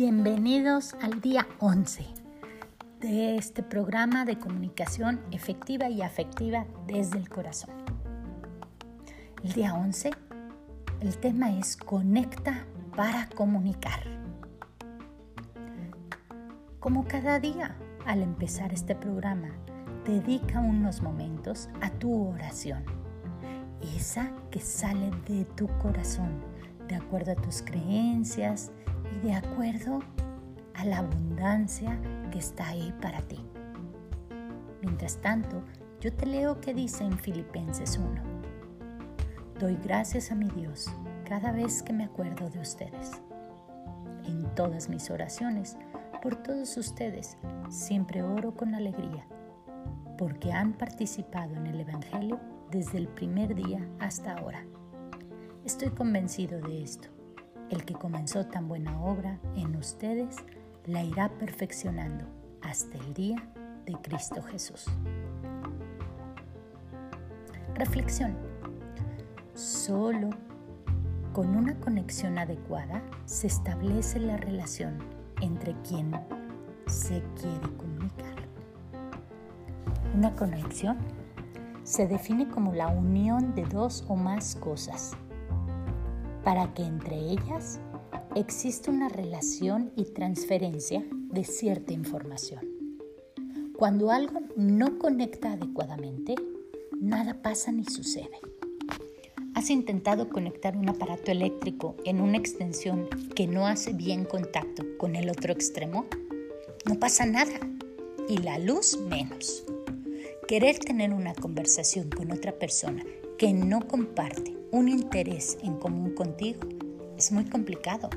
Bienvenidos al día 11 de este programa de comunicación efectiva y afectiva desde el corazón. El día 11, el tema es Conecta para comunicar. Como cada día, al empezar este programa, dedica unos momentos a tu oración, esa que sale de tu corazón, de acuerdo a tus creencias y de acuerdo a la abundancia que está ahí para ti. Mientras tanto, yo te leo que dice en Filipenses 1. Doy gracias a mi Dios cada vez que me acuerdo de ustedes. En todas mis oraciones, por todos ustedes, siempre oro con alegría, porque han participado en el Evangelio desde el primer día hasta ahora. Estoy convencido de esto. El que comenzó tan buena obra en ustedes la irá perfeccionando hasta el día de Cristo Jesús. Reflexión. Solo con una conexión adecuada se establece la relación entre quien se quiere comunicar. Una conexión se define como la unión de dos o más cosas para que entre ellas exista una relación y transferencia de cierta información. Cuando algo no conecta adecuadamente, nada pasa ni sucede. ¿Has intentado conectar un aparato eléctrico en una extensión que no hace bien contacto con el otro extremo? No pasa nada y la luz menos. Querer tener una conversación con otra persona que no comparte un interés en común contigo es muy complicado.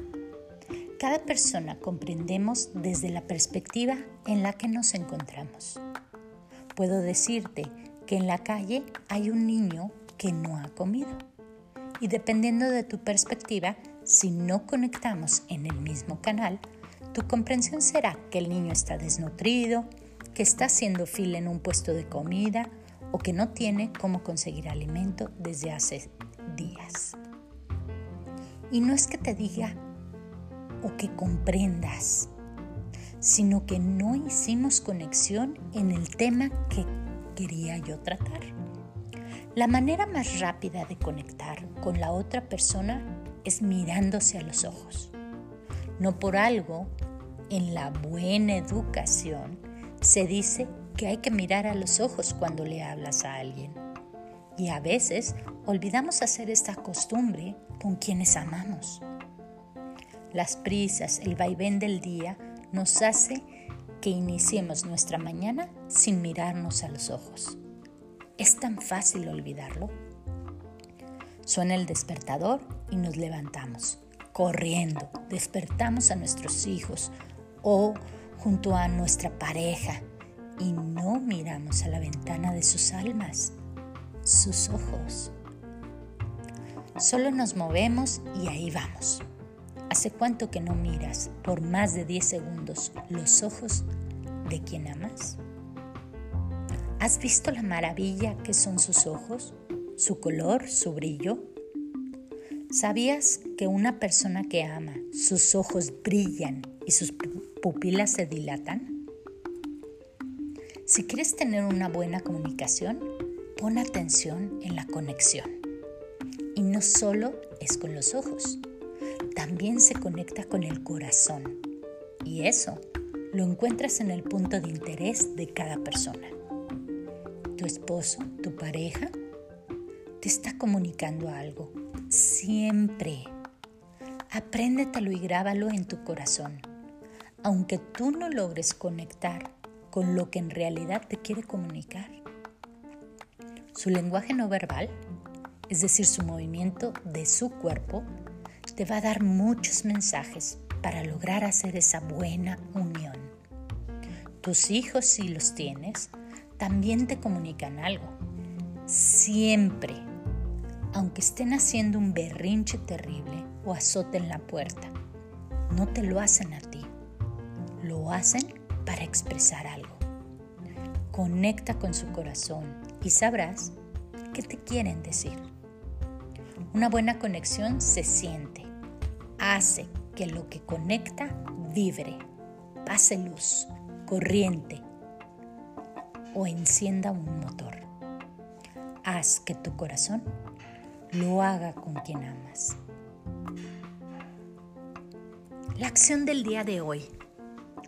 Cada persona comprendemos desde la perspectiva en la que nos encontramos. Puedo decirte que en la calle hay un niño que no ha comido. Y dependiendo de tu perspectiva, si no conectamos en el mismo canal, tu comprensión será que el niño está desnutrido, que está haciendo fila en un puesto de comida o que no tiene cómo conseguir alimento desde hace Y no es que te diga o que comprendas, sino que no hicimos conexión en el tema que quería yo tratar. La manera más rápida de conectar con la otra persona es mirándose a los ojos. No por algo, en la buena educación, se dice que hay que mirar a los ojos cuando le hablas a alguien. Y a veces olvidamos hacer esta costumbre con quienes amamos. Las prisas, el vaivén del día nos hace que iniciemos nuestra mañana sin mirarnos a los ojos. ¿Es tan fácil olvidarlo? Suena el despertador y nos levantamos, corriendo, despertamos a nuestros hijos o junto a nuestra pareja y no miramos a la ventana de sus almas, sus ojos. Solo nos movemos y ahí vamos. ¿Hace cuánto que no miras por más de 10 segundos los ojos de quien amas? ¿Has visto la maravilla que son sus ojos, su color, su brillo? ¿Sabías que una persona que ama, sus ojos brillan y sus pupilas se dilatan? Si quieres tener una buena comunicación, pon atención en la conexión. Y no solo es con los ojos, también se conecta con el corazón. Y eso lo encuentras en el punto de interés de cada persona. Tu esposo, tu pareja, te está comunicando algo. Siempre. Apréndetelo y grábalo en tu corazón aunque tú no logres conectar con lo que en realidad te quiere comunicar. Su lenguaje no verbal, es decir, su movimiento de su cuerpo, te va a dar muchos mensajes para lograr hacer esa buena unión. Tus hijos, si los tienes, también te comunican algo. Siempre, aunque estén haciendo un berrinche terrible o azoten la puerta, no te lo hacen a ti lo hacen para expresar algo. Conecta con su corazón y sabrás qué te quieren decir. Una buena conexión se siente, hace que lo que conecta vibre, pase luz, corriente o encienda un motor. Haz que tu corazón lo haga con quien amas. La acción del día de hoy.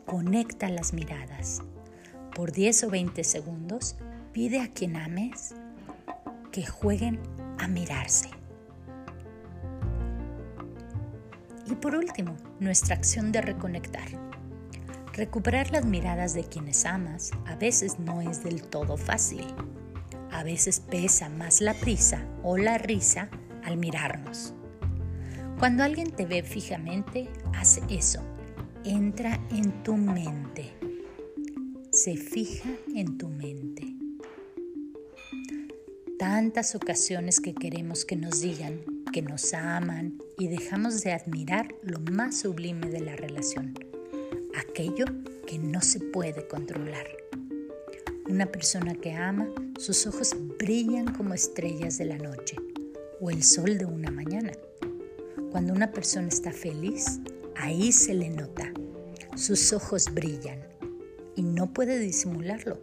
Conecta las miradas. Por 10 o 20 segundos, pide a quien ames que jueguen a mirarse. Y por último, nuestra acción de reconectar. Recuperar las miradas de quienes amas a veces no es del todo fácil. A veces pesa más la prisa o la risa al mirarnos. Cuando alguien te ve fijamente, haz eso. Entra en tu mente. Se fija en tu mente. Tantas ocasiones que queremos que nos digan que nos aman y dejamos de admirar lo más sublime de la relación, aquello que no se puede controlar. Una persona que ama, sus ojos brillan como estrellas de la noche o el sol de una mañana. Cuando una persona está feliz, ahí se le nota. Sus ojos brillan y no puede disimularlo.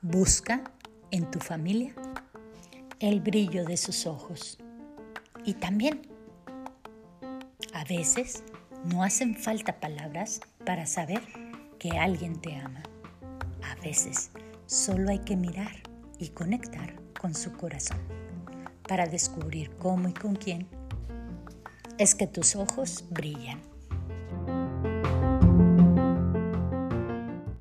Busca en tu familia el brillo de sus ojos. Y también, a veces no hacen falta palabras para saber que alguien te ama. A veces solo hay que mirar y conectar con su corazón para descubrir cómo y con quién es que tus ojos brillan.